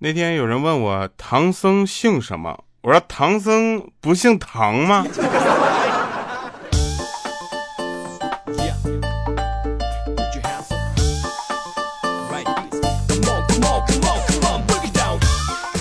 那天有人问我唐僧姓什么，我说唐僧不姓唐吗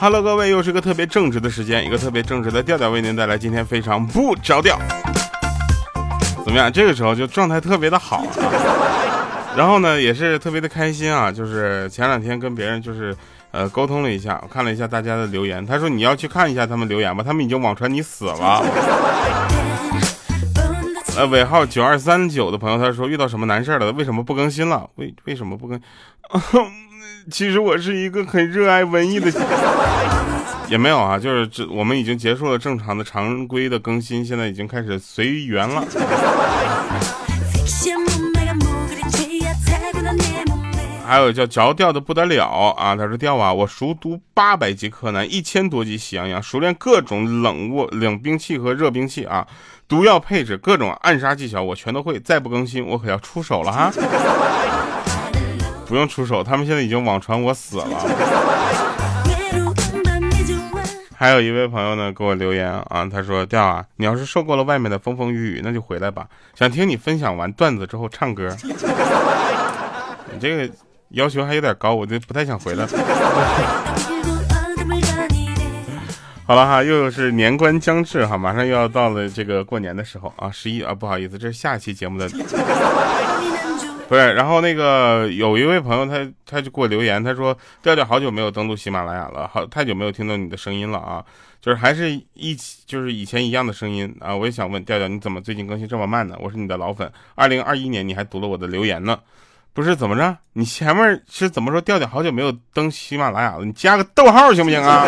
？Hello，各位，又是个特别正直的时间，一个特别正直的调调为您带来今天非常不着调。怎么样？这个时候就状态特别的好，然后呢也是特别的开心啊！就是前两天跟别人就是呃沟通了一下，我看了一下大家的留言，他说你要去看一下他们留言吧，他们已经网传你死了。呃，尾号九二三九的朋友他说遇到什么难事了？为什么不更新了？为为什么不更？其实我是一个很热爱文艺的，也没有啊，就是这我们已经结束了正常的常规的更新，现在已经开始随缘了。还有叫嚼掉的不得了啊，他说掉啊，我熟读八百集柯南，一千多集喜羊羊，熟练各种冷物冷兵器和热兵器啊，毒药配置各种暗杀技巧我全都会，再不更新我可要出手了哈。不用出手，他们现在已经网传我死了。还有一位朋友呢，给我留言啊，他说：“调啊，你要是受够了外面的风风雨雨，那就回来吧。想听你分享完段子之后唱歌。你这个要求还有点高，我就不太想回来。好了哈，又是年关将至哈，马上又要到了这个过年的时候啊，十一啊，不好意思，这是下期节目的。不是，然后那个有一位朋友，他他就给我留言，他说调调好久没有登录喜马拉雅了，好太久没有听到你的声音了啊，就是还是一起就是以前一样的声音啊，我也想问调调你怎么最近更新这么慢呢？我是你的老粉，二零二一年你还读了我的留言呢，不是怎么着？你前面是怎么说调调好久没有登喜马拉雅了？你加个逗号行不行啊？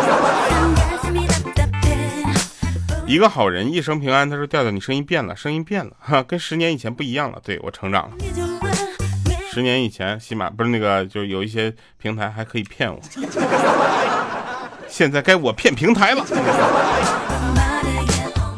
一个好人一生平安。他说调调你声音变了，声音变了哈，跟十年以前不一样了，对我成长了。十年以前，喜马不是那个，就有一些平台还可以骗我。现在该我骗平台了。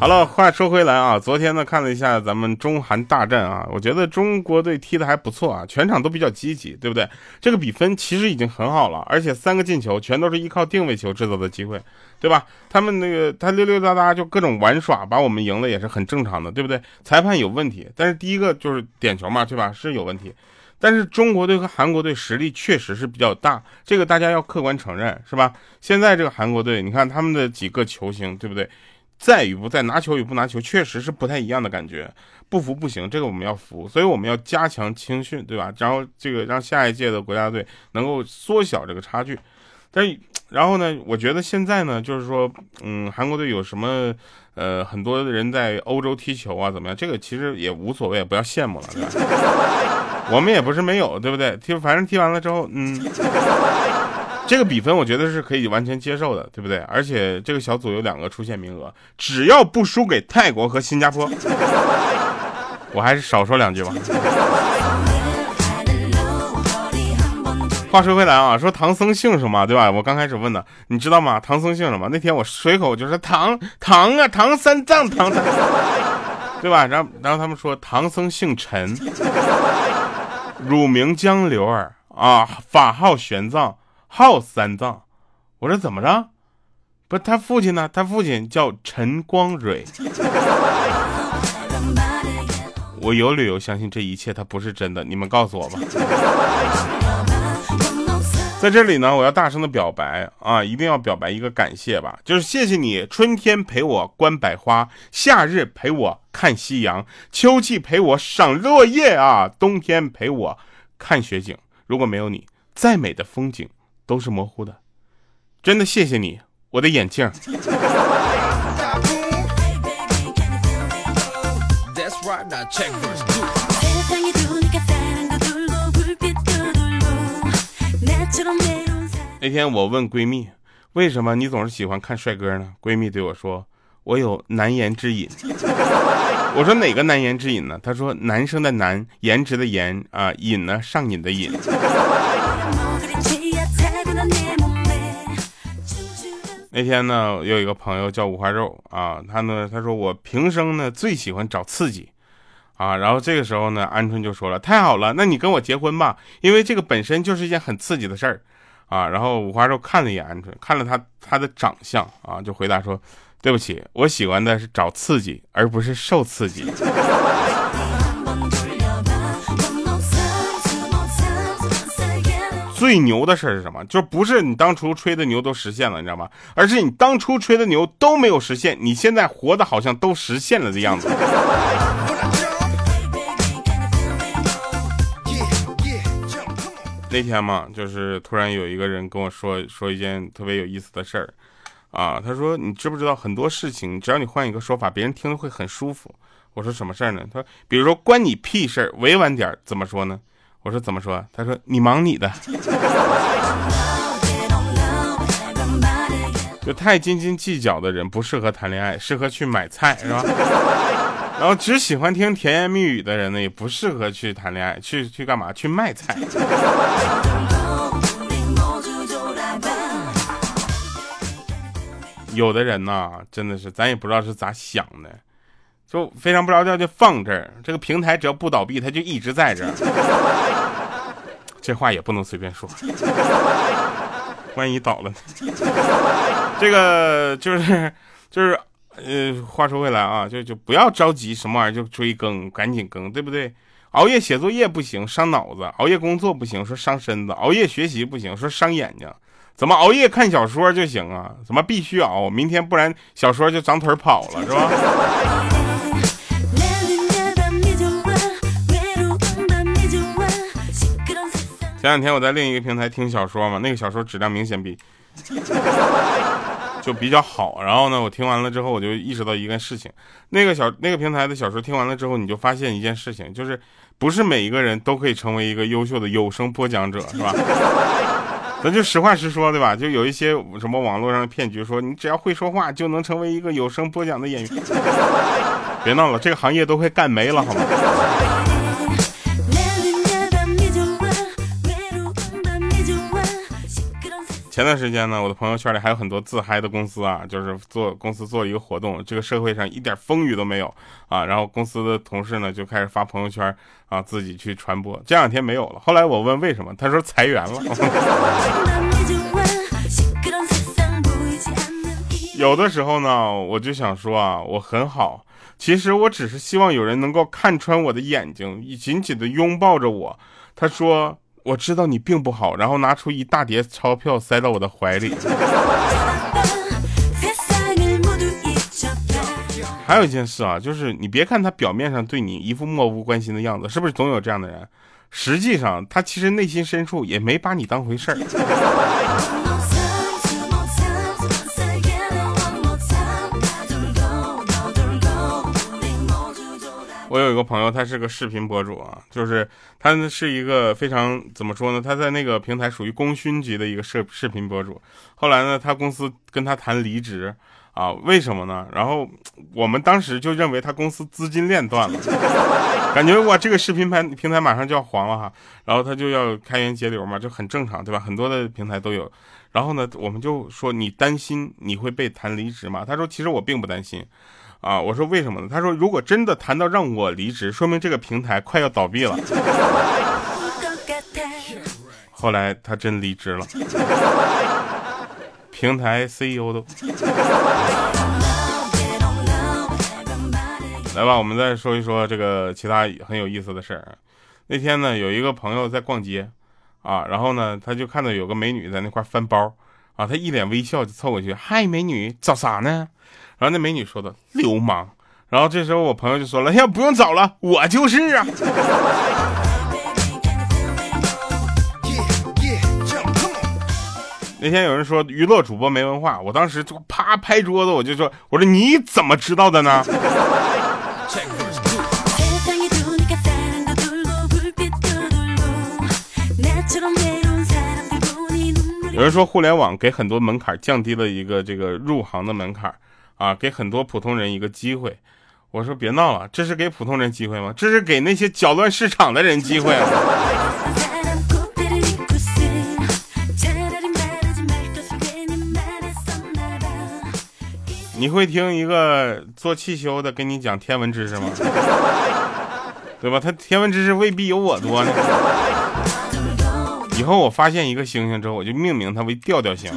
好了，话说回来啊，昨天呢看了一下咱们中韩大战啊，我觉得中国队踢的还不错啊，全场都比较积极，对不对？这个比分其实已经很好了，而且三个进球全都是依靠定位球制造的机会，对吧？他们那个他溜溜达达就各种玩耍，把我们赢了也是很正常的，对不对？裁判有问题，但是第一个就是点球嘛，对吧？是有问题。但是中国队和韩国队实力确实是比较大，这个大家要客观承认，是吧？现在这个韩国队，你看他们的几个球星，对不对？在与不在，拿球与不拿球，确实是不太一样的感觉。不服不行，这个我们要服，所以我们要加强青训，对吧？然后这个让下一届的国家队能够缩小这个差距。但，然后呢？我觉得现在呢，就是说，嗯，韩国队有什么，呃，很多人在欧洲踢球啊，怎么样？这个其实也无所谓，不要羡慕了，对吧？我们也不是没有，对不对？踢，反正踢完了之后，嗯，这个比分我觉得是可以完全接受的，对不对？而且这个小组有两个出线名额，只要不输给泰国和新加坡，我还是少说两句吧。话说回来啊，说唐僧姓什么，对吧？我刚开始问的，你知道吗？唐僧姓什么？那天我随口就说唐唐啊，唐三藏，唐三，对吧？然后然后他们说唐僧姓陈，乳名江流儿啊，法号玄奘，号三藏。我说怎么着？不，他父亲呢？他父亲叫陈光蕊。我有理由相信这一切他不是真的，你们告诉我吧。在这里呢，我要大声的表白啊，一定要表白一个感谢吧，就是谢谢你，春天陪我观百花，夏日陪我看夕阳，秋季陪我赏落叶啊，冬天陪我看雪景。如果没有你，再美的风景都是模糊的。真的谢谢你，我的眼镜。那天我问闺蜜，为什么你总是喜欢看帅哥呢？闺蜜对我说，我有难言之隐。我说哪个难言之隐呢？她说男生的男，颜值的颜啊，瘾呢上瘾的瘾。那天呢，有一个朋友叫五花肉啊，他呢，他说我平生呢最喜欢找刺激。啊，然后这个时候呢，鹌鹑就说了：“太好了，那你跟我结婚吧，因为这个本身就是一件很刺激的事儿。”啊，然后五花肉看了一眼鹌鹑，看了他他的长相啊，就回答说：“对不起，我喜欢的是找刺激，而不是受刺激。”最牛的事是什么？就不是你当初吹的牛都实现了，你知道吗？而是你当初吹的牛都没有实现，你现在活的好像都实现了的样子。那天嘛，就是突然有一个人跟我说说一件特别有意思的事儿，啊，他说你知不知道很多事情，只要你换一个说法，别人听了会很舒服。我说什么事儿呢？他，比如说关你屁事儿，委婉点怎么说呢？我说怎么说？他说你忙你的。就太斤斤计较的人不适合谈恋爱，适合去买菜，是吧？然后只喜欢听甜言蜜语的人呢，也不适合去谈恋爱，去去干嘛？去卖菜。有的人呢，真的是咱也不知道是咋想的，就非常不着调就放这儿。这个平台只要不倒闭，他就一直在这儿。这话也不能随便说，万一倒了呢？这个就是就是。呃，话说回来啊，就就不要着急，什么玩意儿就追更，赶紧更，对不对？熬夜写作业不行，伤脑子；熬夜工作不行，说伤身子；熬夜学习不行，说伤眼睛。怎么熬夜看小说就行啊？怎么必须熬？明天不然小说就长腿跑了，是吧？前两天我在另一个平台听小说嘛，那个小说质量明显比。就比较好，然后呢，我听完了之后，我就意识到一件事情，那个小那个平台的小说听完了之后，你就发现一件事情，就是不是每一个人都可以成为一个优秀的有声播讲者，是吧？咱就实话实说，对吧？就有一些什么网络上的骗局，说你只要会说话就能成为一个有声播讲的演员，别闹了，这个行业都快干没了，好吗？前段时间呢，我的朋友圈里还有很多自嗨的公司啊，就是做公司做一个活动，这个社会上一点风雨都没有啊。然后公司的同事呢就开始发朋友圈啊，自己去传播。这两天没有了，后来我问为什么，他说裁员了。有的时候呢，我就想说啊，我很好，其实我只是希望有人能够看穿我的眼睛，紧紧的拥抱着我。他说。我知道你并不好，然后拿出一大叠钞票塞到我的怀里。还有一件事啊，就是你别看他表面上对你一副漠不关心的样子，是不是总有这样的人？实际上他其实内心深处也没把你当回事儿。我有一个朋友，他是个视频博主啊，就是他是一个非常怎么说呢？他在那个平台属于功勋级的一个视视频博主。后来呢，他公司跟他谈离职啊，为什么呢？然后我们当时就认为他公司资金链断了，感觉哇，这个视频平平台马上就要黄了哈。然后他就要开源节流嘛，就很正常，对吧？很多的平台都有。然后呢，我们就说你担心你会被谈离职吗？他说其实我并不担心。啊，我说为什么呢？他说如果真的谈到让我离职，说明这个平台快要倒闭了。后来他真离职了，平台 CEO 都。来吧，我们再说一说这个其他很有意思的事儿。那天呢，有一个朋友在逛街，啊，然后呢，他就看到有个美女在那块翻包，啊，他一脸微笑就凑过去，嗨，美女，找啥呢？然后那美女说的流氓，然后这时候我朋友就说了：“呀，不用找了，我就是啊。”那天有人说娱乐主播没文化，我当时就啪拍桌子，我就说：“我说你怎么知道的呢？”有人说互联网给很多门槛降低了一个这个入行的门槛。啊，给很多普通人一个机会，我说别闹了，这是给普通人机会吗？这是给那些搅乱市场的人机会！你会听一个做汽修的跟你讲天文知识吗？对吧？他天文知识未必有我多呢。以后我发现一个星星之后，我就命名它为调调星，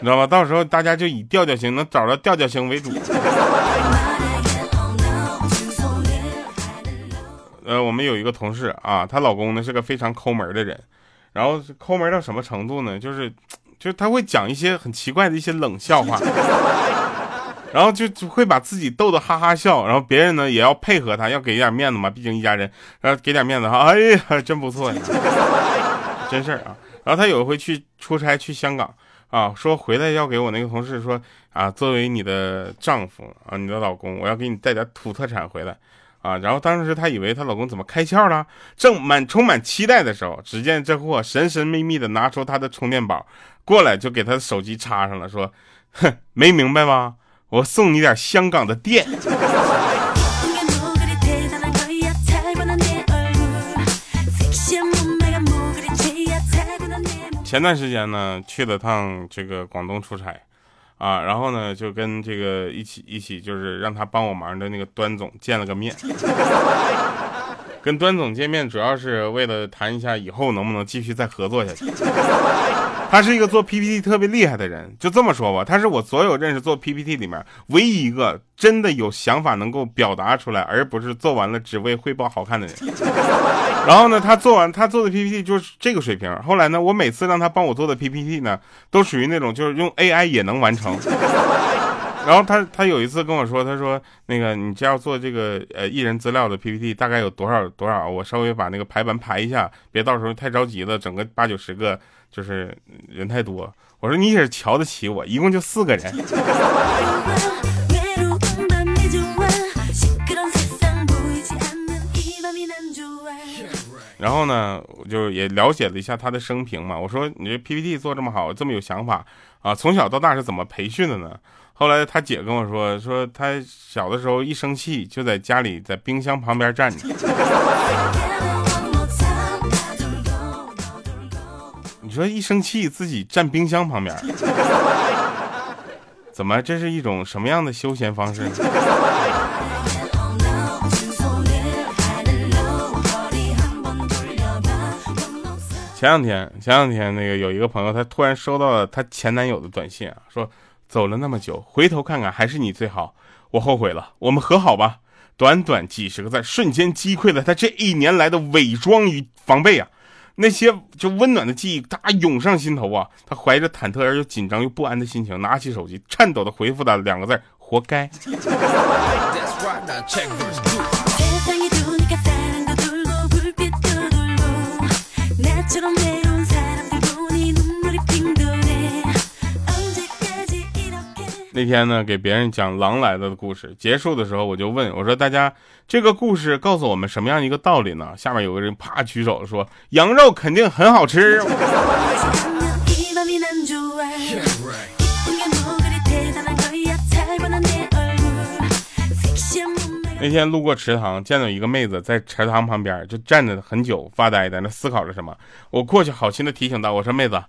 你知道吧？到时候大家就以调调型能找到调调型为主。呃，我们有一个同事啊，她老公呢是个非常抠门的人，然后抠门到什么程度呢？就是，就是他会讲一些很奇怪的一些冷笑话，然后就就会把自己逗得哈哈笑，然后别人呢也要配合他，要给点面子嘛，毕竟一家人，然后给点面子哈，哎呀，真不错呀，真事儿啊。然后他有一回去出差去香港啊，说回来要给我那个同事说啊，作为你的丈夫啊，你的老公，我要给你带点土特产回来。啊，然后当时她以为她老公怎么开窍了，正满充满期待的时候，只见这货神神秘秘的拿出他的充电宝，过来就给他的手机插上了，说：“哼，没明白吗？我送你点香港的电。”前段时间呢，去了趟这个广东出差。啊，然后呢，就跟这个一起一起，就是让他帮我忙的那个端总见了个面。跟端总见面，主要是为了谈一下以后能不能继续再合作下去。他是一个做 PPT 特别厉害的人，就这么说吧，他是我所有认识做 PPT 里面唯一一个真的有想法能够表达出来，而不是做完了只为汇报好看的人。然后呢，他做完他做的 PPT 就是这个水平。后来呢，我每次让他帮我做的 PPT 呢，都属于那种就是用 AI 也能完成。然后他他有一次跟我说，他说那个你只要做这个呃艺人资料的 PPT，大概有多少多少，我稍微把那个排版排一下，别到时候太着急了，整个八九十个。就是人太多，我说你也是瞧得起我，一共就四个人。然后呢，我就也了解了一下他的生平嘛。我说你这 PPT 做这么好，这么有想法啊，从小到大是怎么培训的呢？后来他姐跟我说，说他小的时候一生气就在家里在冰箱旁边站着。你说一生气自己站冰箱旁边，怎么这是一种什么样的休闲方式？前两天，前两天那个有一个朋友，他突然收到了他前男友的短信啊，说走了那么久，回头看看还是你最好，我后悔了，我们和好吧。短短几十个字，瞬间击溃了他这一年来的伪装与防备啊。那些就温暖的记忆，他涌上心头啊！他怀着忐忑而又紧张又不安的心情，拿起手机，颤抖的回复他两个字：活该。那天呢，给别人讲狼来了的故事，结束的时候我就问我说：“大家，这个故事告诉我们什么样一个道理呢？”下面有个人啪举手说：“羊肉肯定很好吃。”那天路过池塘，见到一个妹子在池塘旁边就站着很久，发呆在那思考着什么。我过去好心的提醒她：“我说妹子。”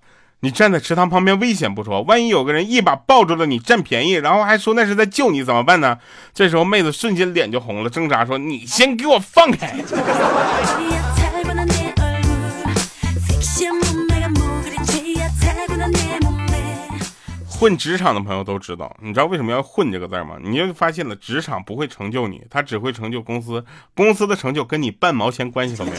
你站在池塘旁边危险不说，万一有个人一把抱住了你占便宜，然后还说那是在救你，怎么办呢？这时候妹子瞬间脸就红了，挣扎说：“你先给我放开！” 混职场的朋友都知道，你知道为什么要混这个字吗？你就发现了，职场不会成就你，它只会成就公司，公司的成就跟你半毛钱关系都没有。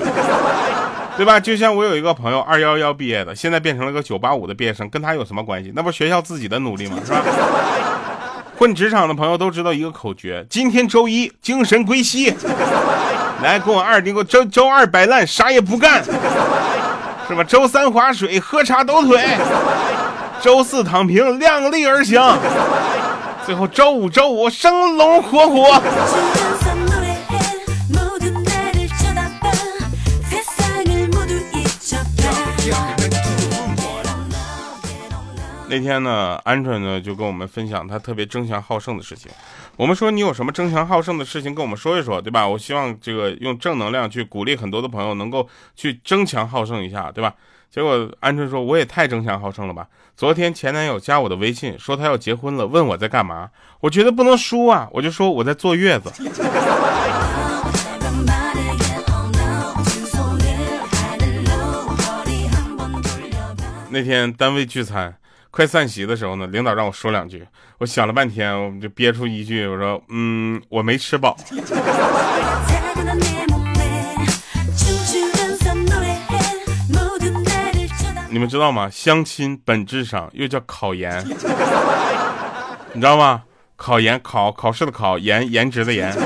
对吧？就像我有一个朋友，二幺幺毕业的，现在变成了个九八五的毕业生，跟他有什么关系？那不学校自己的努力吗？是吧？混职场的朋友都知道一个口诀：今天周一，精神归西。来，跟我二弟，给我周周二摆烂，啥也不干，是吧？周三划水，喝茶抖腿。周四躺平，量力而行。最后周五周五生龙活虎。那天呢，鹌鹑呢就跟我们分享他特别争强好胜的事情。我们说你有什么争强好胜的事情跟我们说一说，对吧？我希望这个用正能量去鼓励很多的朋友能够去争强好胜一下，对吧？结果鹌鹑说我也太争强好胜了吧！昨天前男友加我的微信说他要结婚了，问我在干嘛，我觉得不能输啊，我就说我在坐月子。那天单位聚餐，快散席的时候呢，领导让我说两句，我想了半天，我就憋出一句，我说，嗯，我没吃饱。你们知道吗？相亲本质上又叫考研，你知道吗？考研考考试的考颜颜值的颜。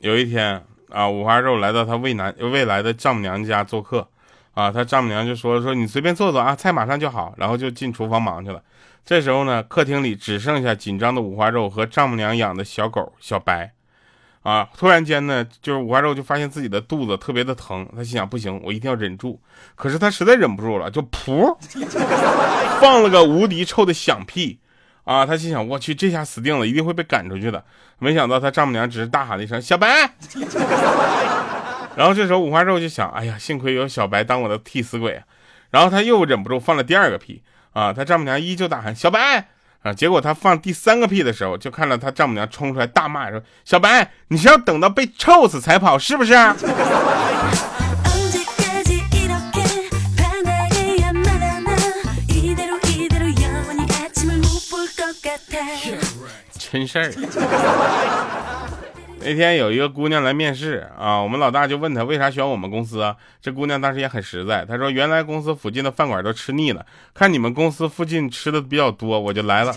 有一天啊，五花肉来到他未男未来的丈母娘家做客，啊，他丈母娘就说说你随便坐坐啊，菜马上就好，然后就进厨房忙去了。这时候呢，客厅里只剩下紧张的五花肉和丈母娘养的小狗小白。啊！突然间呢，就是五花肉就发现自己的肚子特别的疼，他心想不行，我一定要忍住。可是他实在忍不住了，就噗，放了个无敌臭的响屁。啊！他心想我去，这下死定了，一定会被赶出去的。没想到他丈母娘只是大喊了一声“小白”，然后这时候五花肉就想，哎呀，幸亏有小白当我的替死鬼。然后他又忍不住放了第二个屁。啊！他丈母娘依旧大喊“小白”。啊！结果他放第三个屁的时候，就看到他丈母娘冲出来大骂说：“小白，你是要等到被臭死才跑是不是？”真事儿。那天有一个姑娘来面试啊，我们老大就问她为啥选我们公司啊？这姑娘当时也很实在，她说原来公司附近的饭馆都吃腻了，看你们公司附近吃的比较多，我就来了。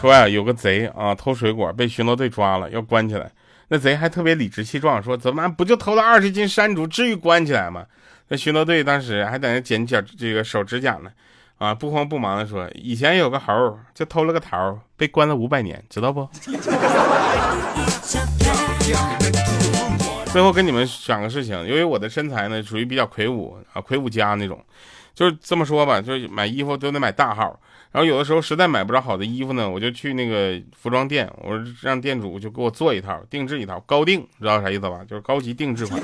说呀，有个贼啊偷水果被巡逻队抓了，要关起来。那贼还特别理直气壮说怎么不就偷了二十斤山竹，至于关起来吗？巡逻队当时还在那剪脚这个手指甲呢。啊，不慌不忙的说，以前有个猴就偷了个桃，被关了五百年，知道不？最后跟你们讲个事情，由于我的身材呢属于比较魁梧啊，魁梧家那种，就是这么说吧，就是买衣服都得买大号，然后有的时候实在买不着好的衣服呢，我就去那个服装店，我让店主就给我做一套，定制一套，高定，知道啥意思吧？就是高级定制款。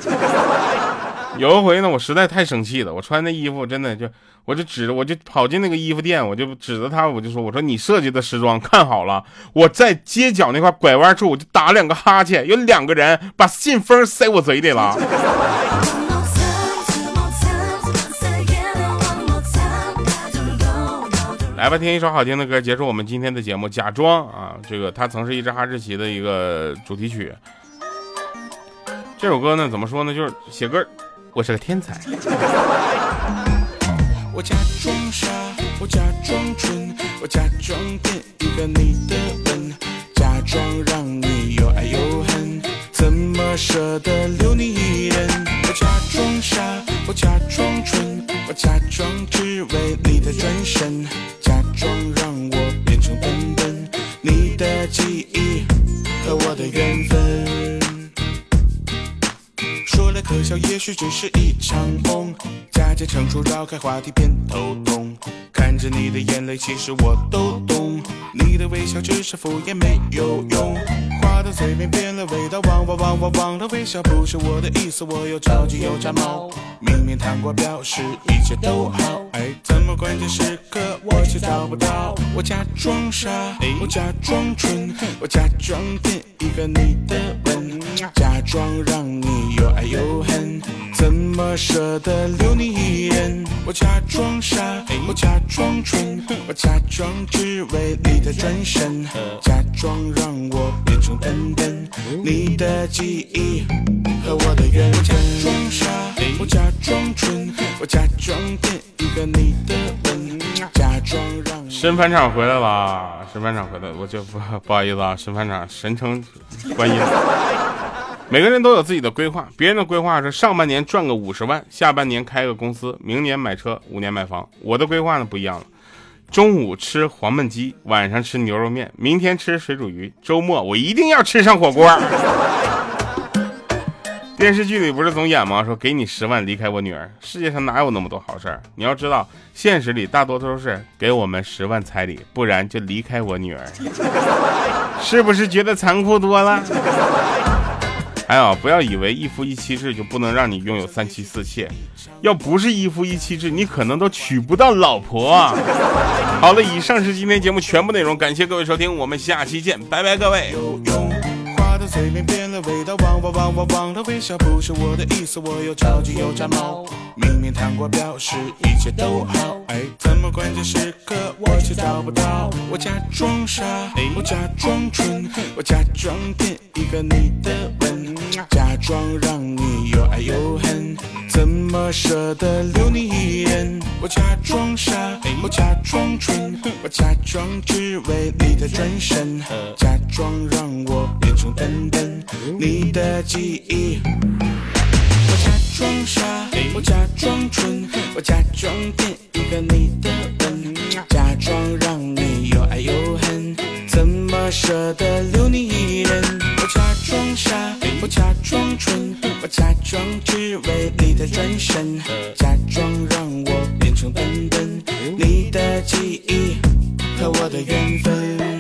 有一回呢，我实在太生气了，我穿那衣服真的就，我就指着，我就跑进那个衣服店，我就指着他，我就说，我说你设计的时装看好了，我在街角那块拐弯处，我就打两个哈欠，有两个人把信封塞我嘴里了。来吧，听一首好听的歌，结束我们今天的节目。假装啊，这个它曾是一只哈士奇的一个主题曲。这首歌呢，怎么说呢？就是写歌。我是个天才。我假装傻，我假装蠢，我假装开话题，偏头痛。看着你的眼泪，其实我都懂。你的微笑只是敷衍，没有用。话到嘴边变了味道，忘忘忘忘忘了微笑不是我的意思，我又着急又炸毛。明明糖果表示一切都好，哎，怎么关键时刻我却找不到？我假装傻，我假装蠢，我假装变一个你的吻，假装让你又爱又恨，怎么舍得留你一人？我假装傻，我假装蠢，我假装只为你。的转身，假装让我变成笨笨，你的记忆和我的缘分。假装傻，我假装蠢，我假装变一个你的吻，假装让。神返场回来了，神返场回来，我就不不好意思啊，神返场，神称观音。每个人都有自己的规划，别人的规划是上半年赚个五十万，下半年开个公司，明年买车，五年买房。我的规划呢不一样了。中午吃黄焖鸡，晚上吃牛肉面，明天吃水煮鱼，周末我一定要吃上火锅。电视剧里不是总演吗？说给你十万离开我女儿，世界上哪有那么多好事儿？你要知道，现实里大多都是给我们十万彩礼，不然就离开我女儿，是不是觉得残酷多了？哎呀，不要以为一夫一妻制就不能让你拥有三妻四妾，要不是一夫一妻制，你可能都娶不到老婆。好了，以上是今天节目全部内容，感谢各位收听，我们下期见，拜拜，各位。嘴边变了味道，忘忘忘忘忘了微笑，不是我的意思，我又着急又炸毛。明明糖果表示一切都好，哎，怎么关键时刻我却找不到？我假装傻，我假装蠢，我假装骗一个你的吻，假装让你又爱又恨，怎么舍得留你一人？我假装傻，我假装蠢，我假装只为你的转身，假装让我变成笨。等你的记忆，装傻，我假装蠢，我假装骗一个你的吻，假装让你又爱又恨，怎么舍得留你一人？我假装傻，我假装蠢，我假装只为你的转身，假装让我变成笨笨，你的记忆和我的缘分。